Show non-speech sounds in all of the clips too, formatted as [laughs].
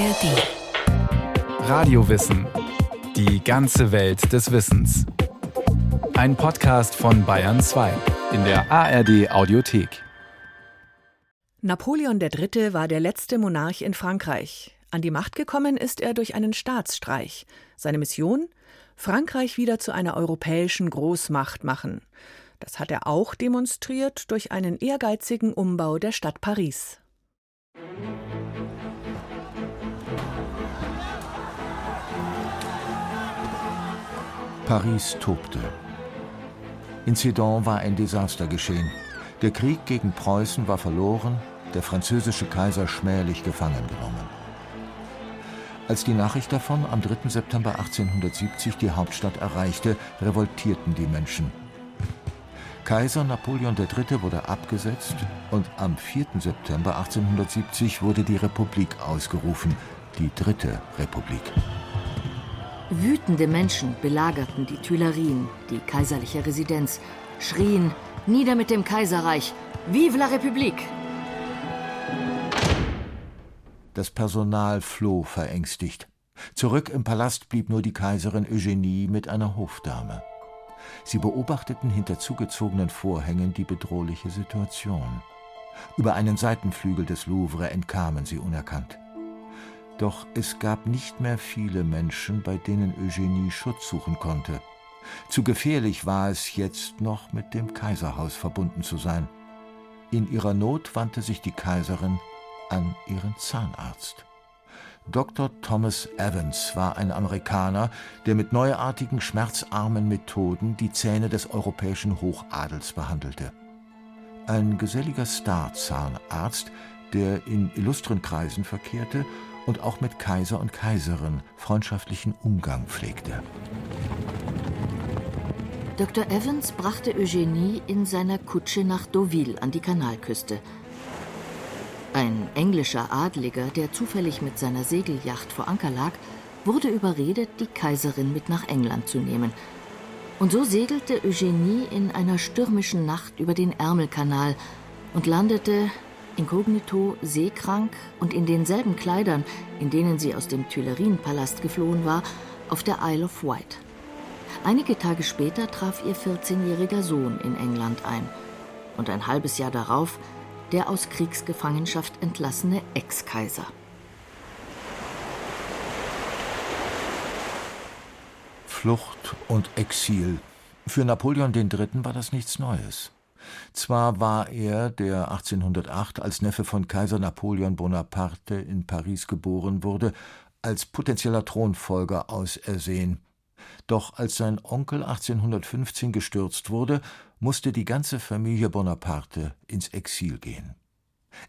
ARD. Radiowissen. Die ganze Welt des Wissens. Ein Podcast von Bayern 2 in der ARD Audiothek. Napoleon III. war der letzte Monarch in Frankreich. An die Macht gekommen ist er durch einen Staatsstreich. Seine Mission? Frankreich wieder zu einer europäischen Großmacht machen. Das hat er auch demonstriert durch einen ehrgeizigen Umbau der Stadt Paris. Paris tobte. In Sedan war ein Desaster geschehen. Der Krieg gegen Preußen war verloren, der französische Kaiser schmählich gefangen genommen. Als die Nachricht davon am 3. September 1870 die Hauptstadt erreichte, revoltierten die Menschen. Kaiser Napoleon III. wurde abgesetzt und am 4. September 1870 wurde die Republik ausgerufen, die Dritte Republik. Wütende Menschen belagerten die Tuilerien, die kaiserliche Residenz, schrien Nieder mit dem Kaiserreich, Vive la République! Das Personal floh verängstigt. Zurück im Palast blieb nur die Kaiserin Eugenie mit einer Hofdame. Sie beobachteten hinter zugezogenen Vorhängen die bedrohliche Situation. Über einen Seitenflügel des Louvre entkamen sie unerkannt. Doch es gab nicht mehr viele Menschen, bei denen Eugenie Schutz suchen konnte. Zu gefährlich war es jetzt noch, mit dem Kaiserhaus verbunden zu sein. In ihrer Not wandte sich die Kaiserin an ihren Zahnarzt. Dr. Thomas Evans war ein Amerikaner, der mit neuartigen, schmerzarmen Methoden die Zähne des europäischen Hochadels behandelte. Ein geselliger Starzahnarzt, der in illustren Kreisen verkehrte und auch mit Kaiser und Kaiserin freundschaftlichen Umgang pflegte. Dr. Evans brachte Eugenie in seiner Kutsche nach Deauville an die Kanalküste – ein englischer Adliger, der zufällig mit seiner Segelyacht vor Anker lag, wurde überredet, die Kaiserin mit nach England zu nehmen. Und so segelte Eugenie in einer stürmischen Nacht über den Ärmelkanal und landete inkognito, seekrank und in denselben Kleidern, in denen sie aus dem Tuilerienpalast geflohen war, auf der Isle of Wight. Einige Tage später traf ihr 14-jähriger Sohn in England ein. Und ein halbes Jahr darauf der aus Kriegsgefangenschaft entlassene Ex-Kaiser. Flucht und Exil. Für Napoleon III. war das nichts Neues. Zwar war er, der 1808 als Neffe von Kaiser Napoleon Bonaparte in Paris geboren wurde, als potenzieller Thronfolger ausersehen. Doch als sein Onkel 1815 gestürzt wurde, musste die ganze Familie Bonaparte ins Exil gehen.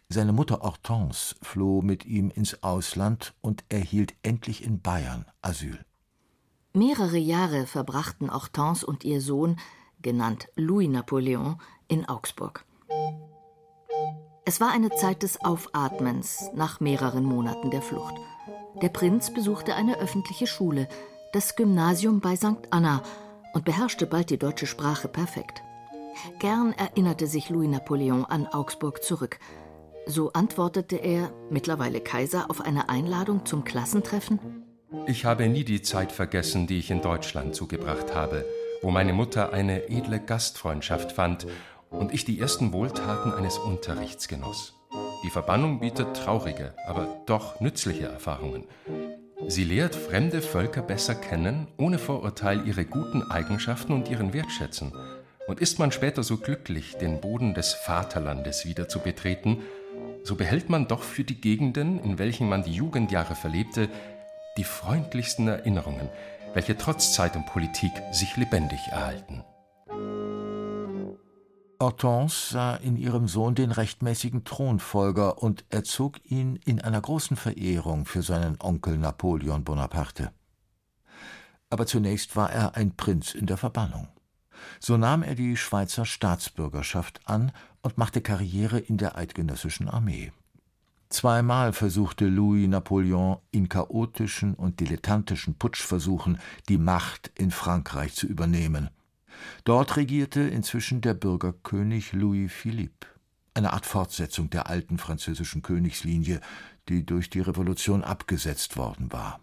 Seine Mutter Hortense floh mit ihm ins Ausland und erhielt endlich in Bayern Asyl. Mehrere Jahre verbrachten Hortense und ihr Sohn, genannt Louis Napoleon, in Augsburg. Es war eine Zeit des Aufatmens nach mehreren Monaten der Flucht. Der Prinz besuchte eine öffentliche Schule, das Gymnasium bei St. Anna, und beherrschte bald die deutsche Sprache perfekt. Gern erinnerte sich Louis Napoleon an Augsburg zurück. So antwortete er, mittlerweile Kaiser, auf eine Einladung zum Klassentreffen. Ich habe nie die Zeit vergessen, die ich in Deutschland zugebracht habe, wo meine Mutter eine edle Gastfreundschaft fand und ich die ersten Wohltaten eines Unterrichts genoss. Die Verbannung bietet traurige, aber doch nützliche Erfahrungen. Sie lehrt fremde Völker besser kennen, ohne Vorurteil ihre guten Eigenschaften und ihren Wert schätzen. Und ist man später so glücklich, den Boden des Vaterlandes wieder zu betreten, so behält man doch für die Gegenden, in welchen man die Jugendjahre verlebte, die freundlichsten Erinnerungen, welche trotz Zeit und Politik sich lebendig erhalten. Hortense sah in ihrem Sohn den rechtmäßigen Thronfolger und erzog ihn in einer großen Verehrung für seinen Onkel Napoleon Bonaparte. Aber zunächst war er ein Prinz in der Verbannung. So nahm er die Schweizer Staatsbürgerschaft an und machte Karriere in der eidgenössischen Armee. Zweimal versuchte Louis Napoleon in chaotischen und dilettantischen Putschversuchen die Macht in Frankreich zu übernehmen. Dort regierte inzwischen der Bürgerkönig Louis Philippe. eine Art Fortsetzung der alten französischen Königslinie, die durch die Revolution abgesetzt worden war.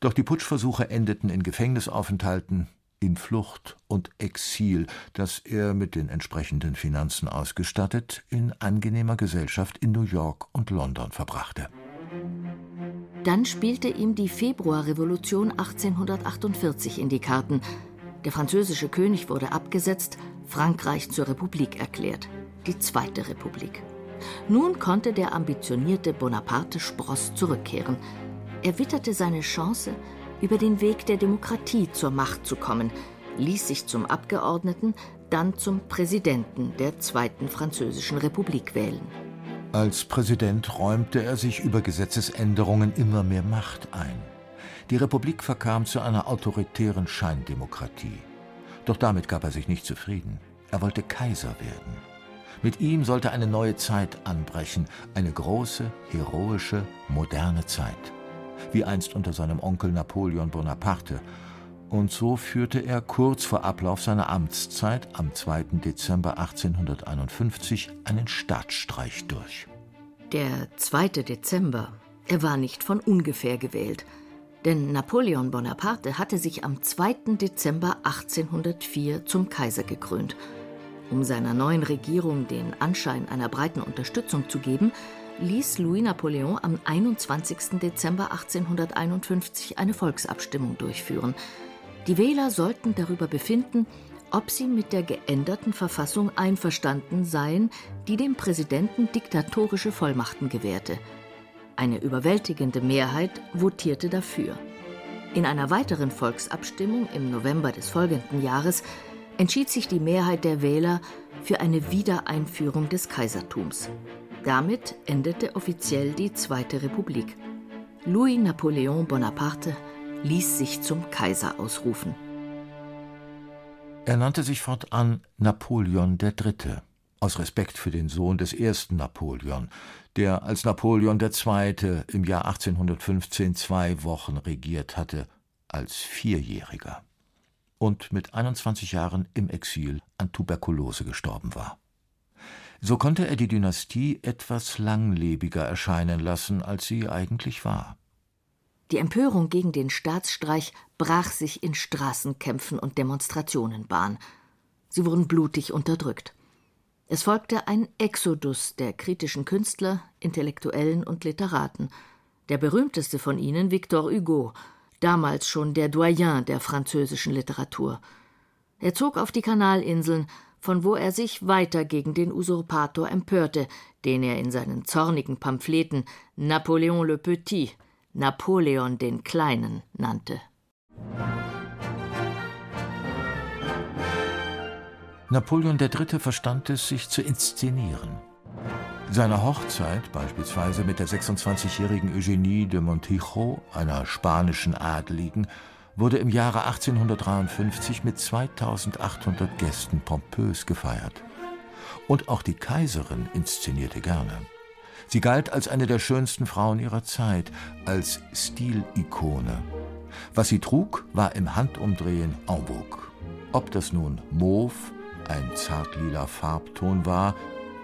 Doch die Putschversuche endeten in Gefängnisaufenthalten, in Flucht und Exil, das er mit den entsprechenden Finanzen ausgestattet in angenehmer Gesellschaft in New York und London verbrachte. Dann spielte ihm die Februarrevolution 1848 in die Karten. Der französische König wurde abgesetzt, Frankreich zur Republik erklärt, die Zweite Republik. Nun konnte der ambitionierte Bonaparte Spross zurückkehren. Er witterte seine Chance, über den Weg der Demokratie zur Macht zu kommen, ließ sich zum Abgeordneten, dann zum Präsidenten der Zweiten Französischen Republik wählen. Als Präsident räumte er sich über Gesetzesänderungen immer mehr Macht ein. Die Republik verkam zu einer autoritären Scheindemokratie. Doch damit gab er sich nicht zufrieden. Er wollte Kaiser werden. Mit ihm sollte eine neue Zeit anbrechen, eine große, heroische, moderne Zeit wie einst unter seinem Onkel Napoleon Bonaparte. Und so führte er kurz vor Ablauf seiner Amtszeit am 2. Dezember 1851 einen Staatsstreich durch. Der 2. Dezember, er war nicht von ungefähr gewählt. Denn Napoleon Bonaparte hatte sich am 2. Dezember 1804 zum Kaiser gekrönt. Um seiner neuen Regierung den Anschein einer breiten Unterstützung zu geben, ließ Louis Napoleon am 21. Dezember 1851 eine Volksabstimmung durchführen. Die Wähler sollten darüber befinden, ob sie mit der geänderten Verfassung einverstanden seien, die dem Präsidenten diktatorische Vollmachten gewährte. Eine überwältigende Mehrheit votierte dafür. In einer weiteren Volksabstimmung im November des folgenden Jahres entschied sich die Mehrheit der Wähler für eine Wiedereinführung des Kaisertums. Damit endete offiziell die Zweite Republik. Louis Napoleon Bonaparte ließ sich zum Kaiser ausrufen. Er nannte sich fortan Napoleon III., aus Respekt für den Sohn des ersten Napoleon, der als Napoleon II. im Jahr 1815 zwei Wochen regiert hatte, als Vierjähriger und mit 21 Jahren im Exil an Tuberkulose gestorben war. So konnte er die Dynastie etwas langlebiger erscheinen lassen, als sie eigentlich war. Die Empörung gegen den Staatsstreich brach sich in Straßenkämpfen und Demonstrationen Bahn. Sie wurden blutig unterdrückt. Es folgte ein Exodus der kritischen Künstler, Intellektuellen und Literaten. Der berühmteste von ihnen Victor Hugo, damals schon der Doyen der französischen Literatur. Er zog auf die Kanalinseln, von wo er sich weiter gegen den Usurpator empörte, den er in seinen zornigen Pamphleten Napoleon le Petit, Napoleon den Kleinen nannte. Napoleon III. verstand es, sich zu inszenieren. Seine Hochzeit, beispielsweise mit der 26-jährigen Eugénie de Montijo, einer spanischen Adeligen, wurde im Jahre 1853 mit 2800 Gästen pompös gefeiert. Und auch die Kaiserin inszenierte gerne. Sie galt als eine der schönsten Frauen ihrer Zeit, als Stilikone. Was sie trug, war im Handumdrehen en vogue. Ob das nun Mauve, ein zartlila Farbton war,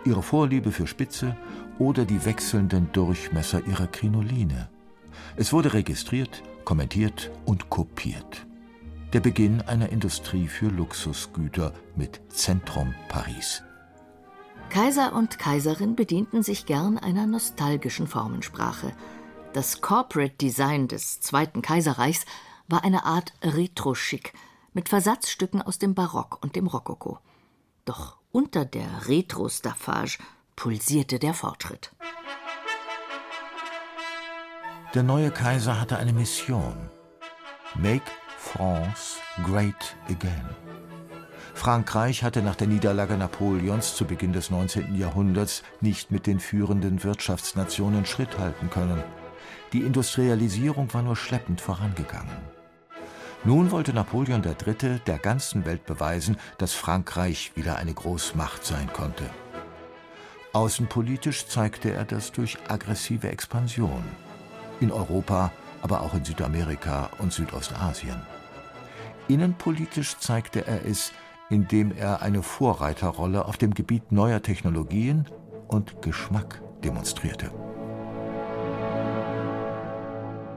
ihre Vorliebe für Spitze oder die wechselnden Durchmesser ihrer Krinoline. Es wurde registriert, kommentiert und kopiert. Der Beginn einer Industrie für Luxusgüter mit Zentrum Paris. Kaiser und Kaiserin bedienten sich gern einer nostalgischen Formensprache. Das Corporate Design des Zweiten Kaiserreichs war eine Art Retro-Schick mit Versatzstücken aus dem Barock und dem Rokoko. Doch unter der Retro-Staffage pulsierte der Fortschritt. Der neue Kaiser hatte eine Mission. Make France great again. Frankreich hatte nach der Niederlage Napoleons zu Beginn des 19. Jahrhunderts nicht mit den führenden Wirtschaftsnationen Schritt halten können. Die Industrialisierung war nur schleppend vorangegangen. Nun wollte Napoleon III. der ganzen Welt beweisen, dass Frankreich wieder eine Großmacht sein konnte. Außenpolitisch zeigte er das durch aggressive Expansion in Europa, aber auch in Südamerika und Südostasien. Innenpolitisch zeigte er es, indem er eine Vorreiterrolle auf dem Gebiet neuer Technologien und Geschmack demonstrierte.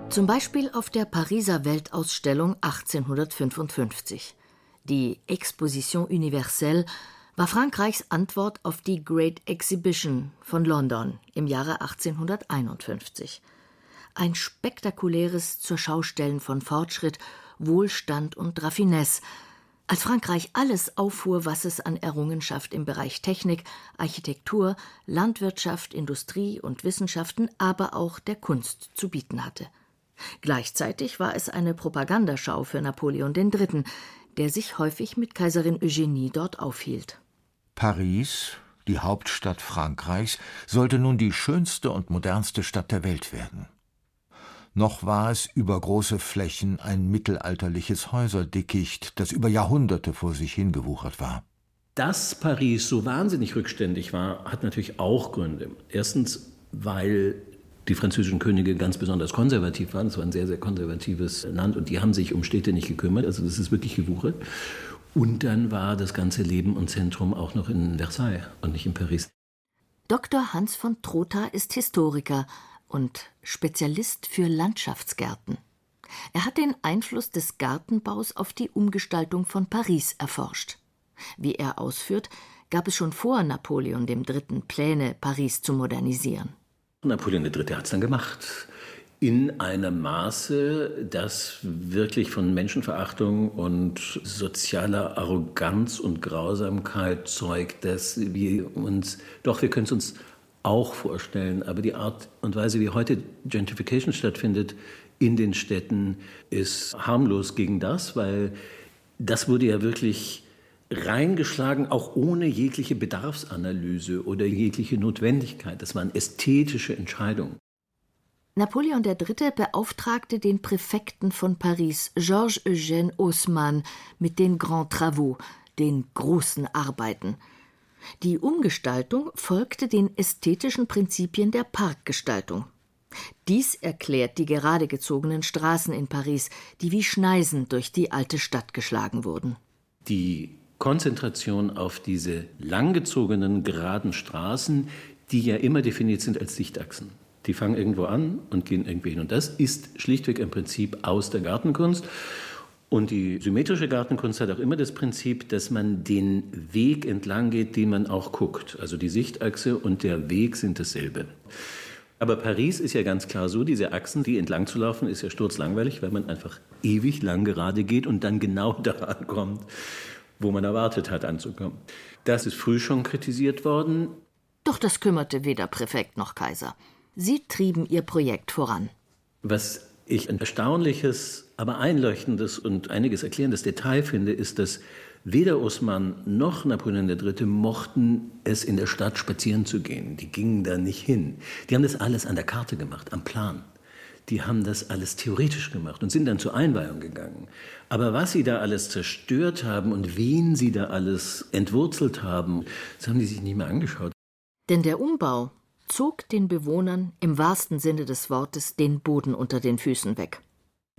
Zum Beispiel auf der Pariser Weltausstellung 1855. Die Exposition Universelle war Frankreichs Antwort auf die Great Exhibition von London im Jahre 1851. Ein spektakuläres Zurschaustellen von Fortschritt, Wohlstand und Raffinesse, als Frankreich alles auffuhr, was es an Errungenschaft im Bereich Technik, Architektur, Landwirtschaft, Industrie und Wissenschaften, aber auch der Kunst zu bieten hatte. Gleichzeitig war es eine Propagandaschau für Napoleon III., der sich häufig mit Kaiserin Eugenie dort aufhielt. Paris, die Hauptstadt Frankreichs, sollte nun die schönste und modernste Stadt der Welt werden. Noch war es über große Flächen ein mittelalterliches Häuserdickicht, das über Jahrhunderte vor sich hingewuchert war. Dass Paris so wahnsinnig rückständig war, hat natürlich auch Gründe. Erstens, weil die französischen Könige ganz besonders konservativ waren. Es war ein sehr, sehr konservatives Land und die haben sich um Städte nicht gekümmert. Also das ist wirklich gewuchert. Und dann war das ganze Leben und Zentrum auch noch in Versailles und nicht in Paris. Dr. Hans von Trotha ist Historiker und Spezialist für Landschaftsgärten. Er hat den Einfluss des Gartenbaus auf die Umgestaltung von Paris erforscht. Wie er ausführt, gab es schon vor Napoleon III. Pläne, Paris zu modernisieren. Napoleon III. hat es dann gemacht. In einem Maße, das wirklich von Menschenverachtung und sozialer Arroganz und Grausamkeit zeugt, dass wir uns, doch, wir können es uns auch vorstellen, aber die Art und Weise, wie heute Gentrification stattfindet in den Städten, ist harmlos gegen das, weil das wurde ja wirklich reingeschlagen, auch ohne jegliche Bedarfsanalyse oder jegliche Notwendigkeit. Das waren ästhetische Entscheidungen. Napoleon III. beauftragte den Präfekten von Paris, Georges Eugène Haussmann, mit den Grands Travaux, den großen Arbeiten. Die Umgestaltung folgte den ästhetischen Prinzipien der Parkgestaltung. Dies erklärt die gerade gezogenen Straßen in Paris, die wie Schneisen durch die alte Stadt geschlagen wurden. Die Konzentration auf diese langgezogenen, geraden Straßen, die ja immer definiert sind als Sichtachsen. Die fangen irgendwo an und gehen irgendwie hin. Und das ist schlichtweg ein Prinzip aus der Gartenkunst. Und die symmetrische Gartenkunst hat auch immer das Prinzip, dass man den Weg entlang geht, den man auch guckt. Also die Sichtachse und der Weg sind dasselbe. Aber Paris ist ja ganz klar so, diese Achsen, die entlang zu laufen, ist ja sturzlangweilig, weil man einfach ewig lang gerade geht und dann genau [laughs] da ankommt, wo man erwartet hat anzukommen. Das ist früh schon kritisiert worden. Doch das kümmerte weder Präfekt noch Kaiser. Sie trieben ihr Projekt voran. Was ich ein erstaunliches, aber einleuchtendes und einiges erklärendes Detail finde, ist, dass weder Osman noch Napoleon III. mochten es in der Stadt spazieren zu gehen. Die gingen da nicht hin. Die haben das alles an der Karte gemacht, am Plan die haben das alles theoretisch gemacht und sind dann zur Einweihung gegangen. Aber was sie da alles zerstört haben und wen sie da alles entwurzelt haben, das haben die sich nicht mehr angeschaut. Denn der Umbau zog den Bewohnern im wahrsten Sinne des Wortes den Boden unter den Füßen weg.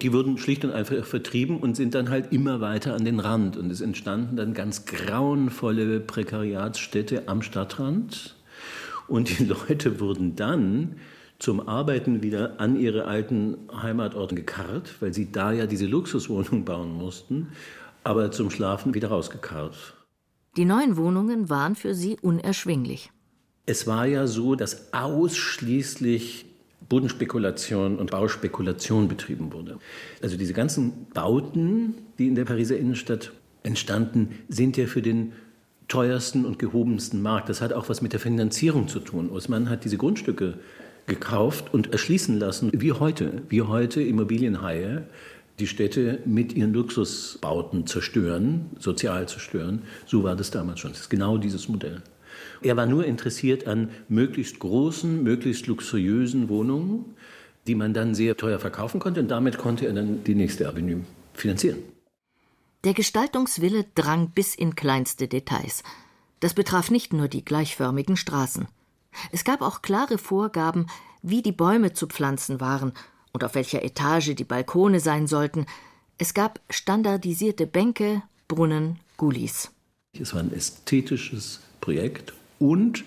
Die wurden schlicht und einfach vertrieben und sind dann halt immer weiter an den Rand. Und es entstanden dann ganz grauenvolle Prekariatsstädte am Stadtrand. Und die [laughs] Leute wurden dann zum Arbeiten wieder an ihre alten Heimatorte gekarrt, weil sie da ja diese Luxuswohnung bauen mussten, aber zum Schlafen wieder rausgekarrt. Die neuen Wohnungen waren für sie unerschwinglich. Es war ja so, dass ausschließlich Bodenspekulation und Bauspekulation betrieben wurde. Also diese ganzen Bauten, die in der Pariser Innenstadt entstanden, sind ja für den teuersten und gehobensten Markt. Das hat auch was mit der Finanzierung zu tun. Osman hat diese Grundstücke gekauft und erschließen lassen, wie heute, wie heute Immobilienhaie die Städte mit ihren Luxusbauten zerstören, sozial zerstören. So war das damals schon. Das ist genau dieses Modell. Er war nur interessiert an möglichst großen, möglichst luxuriösen Wohnungen, die man dann sehr teuer verkaufen konnte. Und damit konnte er dann die nächste Avenue finanzieren. Der Gestaltungswille drang bis in kleinste Details. Das betraf nicht nur die gleichförmigen Straßen. Es gab auch klare Vorgaben, wie die Bäume zu pflanzen waren und auf welcher Etage die Balkone sein sollten. Es gab standardisierte Bänke, Brunnen, Gullis. Es war ein ästhetisches Projekt und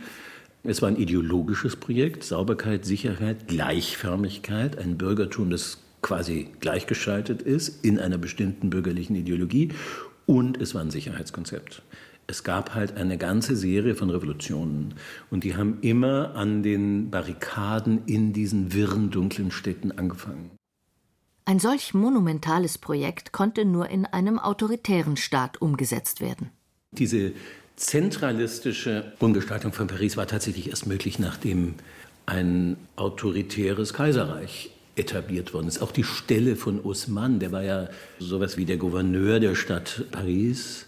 es war ein ideologisches Projekt. Sauberkeit, Sicherheit, Gleichförmigkeit, ein Bürgertum, das quasi gleichgeschaltet ist in einer bestimmten bürgerlichen Ideologie. Und es war ein Sicherheitskonzept. Es gab halt eine ganze Serie von Revolutionen und die haben immer an den Barrikaden in diesen wirren, dunklen Städten angefangen. Ein solch monumentales Projekt konnte nur in einem autoritären Staat umgesetzt werden. Diese zentralistische Umgestaltung von Paris war tatsächlich erst möglich, nachdem ein autoritäres Kaiserreich etabliert worden ist. Auch die Stelle von Haussmann, der war ja sowas wie der Gouverneur der Stadt Paris,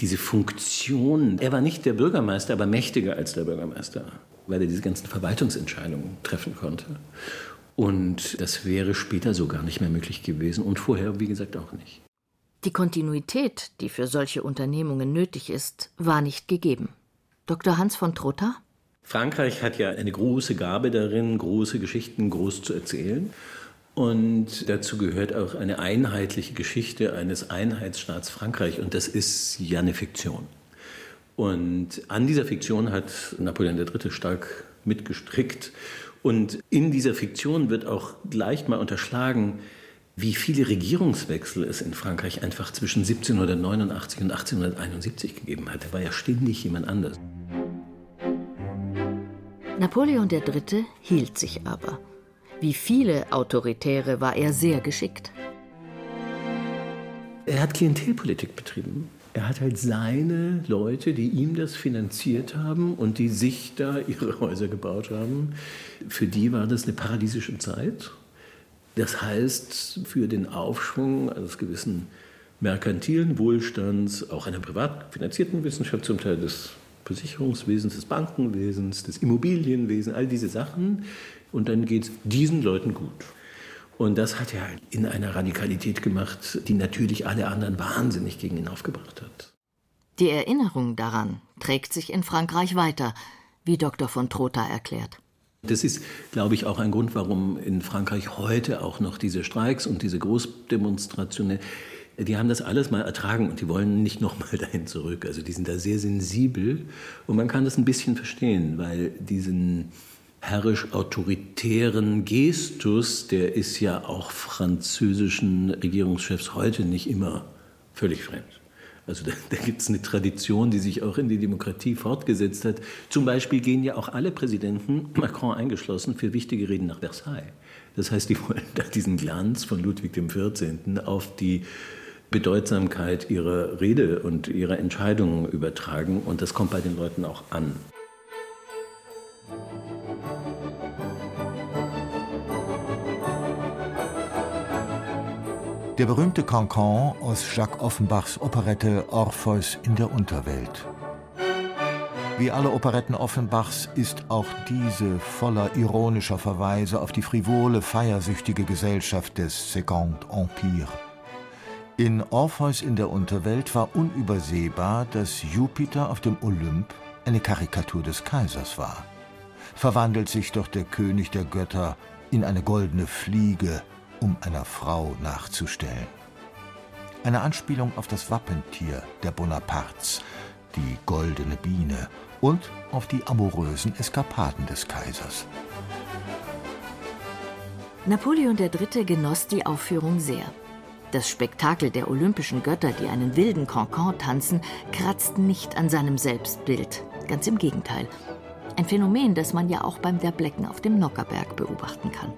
diese Funktion, er war nicht der Bürgermeister, aber mächtiger als der Bürgermeister, weil er diese ganzen Verwaltungsentscheidungen treffen konnte. Und das wäre später so gar nicht mehr möglich gewesen und vorher, wie gesagt, auch nicht. Die Kontinuität, die für solche Unternehmungen nötig ist, war nicht gegeben. Dr. Hans von Trotta? Frankreich hat ja eine große Gabe darin, große Geschichten groß zu erzählen. Und dazu gehört auch eine einheitliche Geschichte eines Einheitsstaats Frankreich. Und das ist ja eine Fiktion. Und an dieser Fiktion hat Napoleon III. stark mitgestrickt. Und in dieser Fiktion wird auch leicht mal unterschlagen, wie viele Regierungswechsel es in Frankreich einfach zwischen 1789 und 1871 gegeben hat. Da war ja ständig jemand anders. Napoleon III. hielt sich aber. Wie viele Autoritäre war er sehr geschickt. Er hat Klientelpolitik betrieben. Er hat halt seine Leute, die ihm das finanziert haben und die sich da ihre [laughs] Häuser gebaut haben. Für die war das eine paradiesische Zeit. Das heißt, für den Aufschwung eines gewissen merkantilen Wohlstands, auch einer privat finanzierten Wissenschaft, zum Teil des Versicherungswesens, des Bankenwesens, des Immobilienwesens, all diese Sachen, und dann geht es diesen Leuten gut. Und das hat er in einer Radikalität gemacht, die natürlich alle anderen wahnsinnig gegen ihn aufgebracht hat. Die Erinnerung daran trägt sich in Frankreich weiter, wie Dr. von Trotha erklärt. Das ist, glaube ich, auch ein Grund, warum in Frankreich heute auch noch diese Streiks und diese Großdemonstrationen, die haben das alles mal ertragen und die wollen nicht nochmal [laughs] dahin zurück. Also die sind da sehr sensibel und man kann das ein bisschen verstehen, weil diesen herrisch-autoritären Gestus, der ist ja auch französischen Regierungschefs heute nicht immer völlig fremd. Also da, da gibt es eine Tradition, die sich auch in die Demokratie fortgesetzt hat. Zum Beispiel gehen ja auch alle Präsidenten, Macron eingeschlossen, für wichtige Reden nach Versailles. Das heißt, die wollen da diesen Glanz von Ludwig XIV. auf die Bedeutsamkeit ihrer Rede und ihrer Entscheidungen übertragen. Und das kommt bei den Leuten auch an. Der berühmte Cancan aus Jacques Offenbachs Operette Orpheus in der Unterwelt. Wie alle Operetten Offenbachs ist auch diese voller ironischer Verweise auf die frivole, feiersüchtige Gesellschaft des Second Empire. In Orpheus in der Unterwelt war unübersehbar, dass Jupiter auf dem Olymp eine Karikatur des Kaisers war. Verwandelt sich doch der König der Götter in eine goldene Fliege, um einer Frau nachzustellen. Eine Anspielung auf das Wappentier der Bonapartes, die goldene Biene, und auf die amorösen Eskapaden des Kaisers. Napoleon III. genoss die Aufführung sehr. Das Spektakel der olympischen Götter, die einen wilden Cancan tanzen, kratzt nicht an seinem Selbstbild. Ganz im Gegenteil. Ein Phänomen, das man ja auch beim Derblecken auf dem Nockerberg beobachten kann.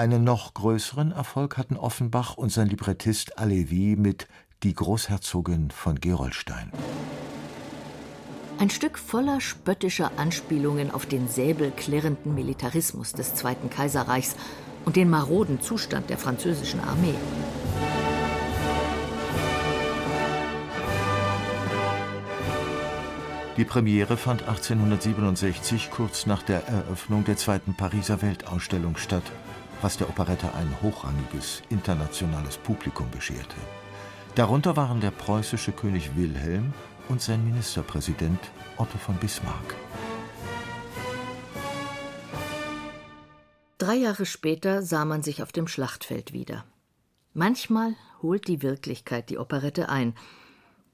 Einen noch größeren Erfolg hatten Offenbach und sein Librettist Alevi mit Die Großherzogin von Gerolstein. Ein Stück voller spöttischer Anspielungen auf den säbelklirrenden Militarismus des Zweiten Kaiserreichs und den maroden Zustand der französischen Armee. Die Premiere fand 1867 kurz nach der Eröffnung der zweiten Pariser Weltausstellung statt was der Operette ein hochrangiges internationales Publikum bescherte. Darunter waren der preußische König Wilhelm und sein Ministerpräsident Otto von Bismarck. Drei Jahre später sah man sich auf dem Schlachtfeld wieder. Manchmal holt die Wirklichkeit die Operette ein.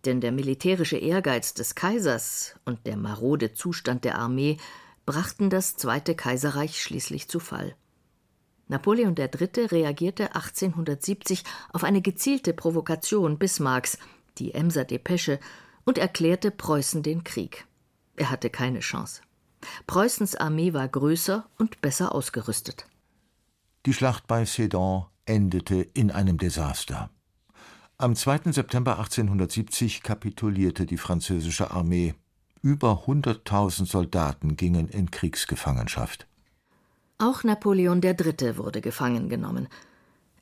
Denn der militärische Ehrgeiz des Kaisers und der marode Zustand der Armee brachten das Zweite Kaiserreich schließlich zu Fall. Napoleon III. reagierte 1870 auf eine gezielte Provokation Bismarcks, die Emser Depesche, und erklärte Preußen den Krieg. Er hatte keine Chance. Preußens Armee war größer und besser ausgerüstet. Die Schlacht bei Sedan endete in einem Desaster. Am 2. September 1870 kapitulierte die französische Armee. Über 100.000 Soldaten gingen in Kriegsgefangenschaft. Auch Napoleon III. wurde gefangen genommen.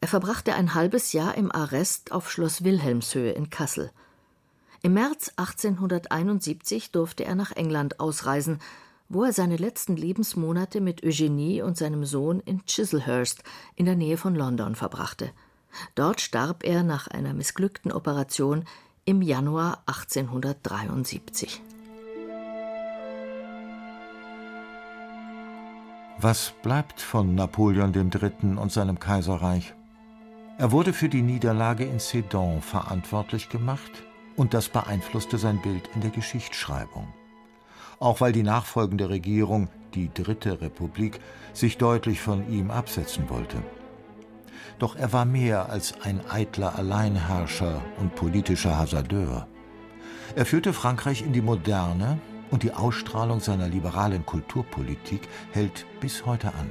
Er verbrachte ein halbes Jahr im Arrest auf Schloss Wilhelmshöhe in Kassel. Im März 1871 durfte er nach England ausreisen, wo er seine letzten Lebensmonate mit Eugenie und seinem Sohn in Chislehurst in der Nähe von London verbrachte. Dort starb er nach einer missglückten Operation im Januar 1873. Was bleibt von Napoleon III. und seinem Kaiserreich? Er wurde für die Niederlage in Sedan verantwortlich gemacht und das beeinflusste sein Bild in der Geschichtsschreibung. Auch weil die nachfolgende Regierung, die Dritte Republik, sich deutlich von ihm absetzen wollte. Doch er war mehr als ein eitler Alleinherrscher und politischer Hasardeur. Er führte Frankreich in die Moderne und die Ausstrahlung seiner liberalen Kulturpolitik hält bis heute an.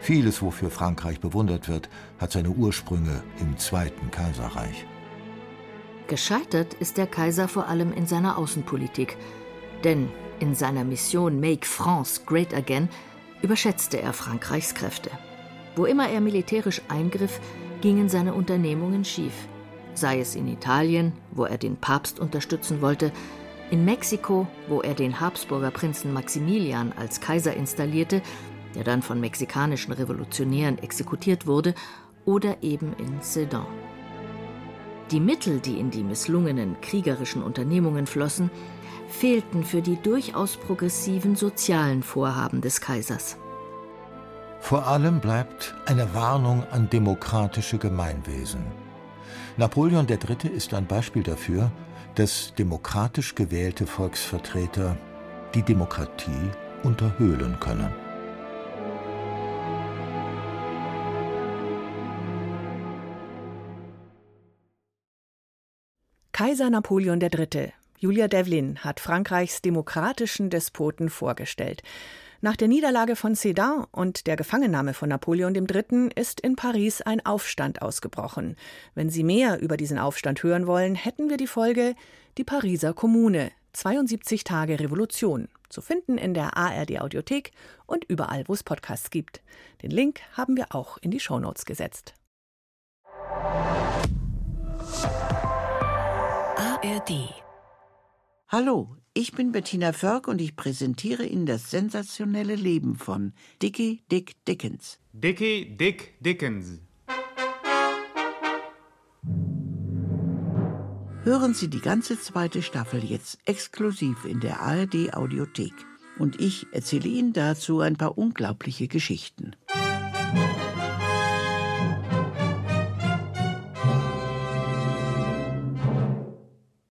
Vieles, wofür Frankreich bewundert wird, hat seine Ursprünge im Zweiten Kaiserreich. Gescheitert ist der Kaiser vor allem in seiner Außenpolitik, denn in seiner Mission Make France Great Again überschätzte er Frankreichs Kräfte. Wo immer er militärisch eingriff, gingen seine Unternehmungen schief. Sei es in Italien, wo er den Papst unterstützen wollte, in Mexiko, wo er den Habsburger Prinzen Maximilian als Kaiser installierte, der dann von mexikanischen Revolutionären exekutiert wurde, oder eben in Sedan. Die Mittel, die in die misslungenen kriegerischen Unternehmungen flossen, fehlten für die durchaus progressiven sozialen Vorhaben des Kaisers. Vor allem bleibt eine Warnung an demokratische Gemeinwesen. Napoleon III. ist ein Beispiel dafür, dass demokratisch gewählte Volksvertreter die Demokratie unterhöhlen können. Kaiser Napoleon III. Julia Devlin hat Frankreichs demokratischen Despoten vorgestellt. Nach der Niederlage von Sedan und der Gefangennahme von Napoleon III. ist in Paris ein Aufstand ausgebrochen. Wenn Sie mehr über diesen Aufstand hören wollen, hätten wir die Folge Die Pariser Kommune 72 Tage Revolution zu finden in der ARD Audiothek und überall, wo es Podcasts gibt. Den Link haben wir auch in die Shownotes gesetzt. ARD Hallo, ich bin Bettina Förk und ich präsentiere Ihnen das sensationelle Leben von Dickie Dick Dickens. Dickie Dick Dickens. Hören Sie die ganze zweite Staffel jetzt exklusiv in der ARD Audiothek. Und ich erzähle Ihnen dazu ein paar unglaubliche Geschichten.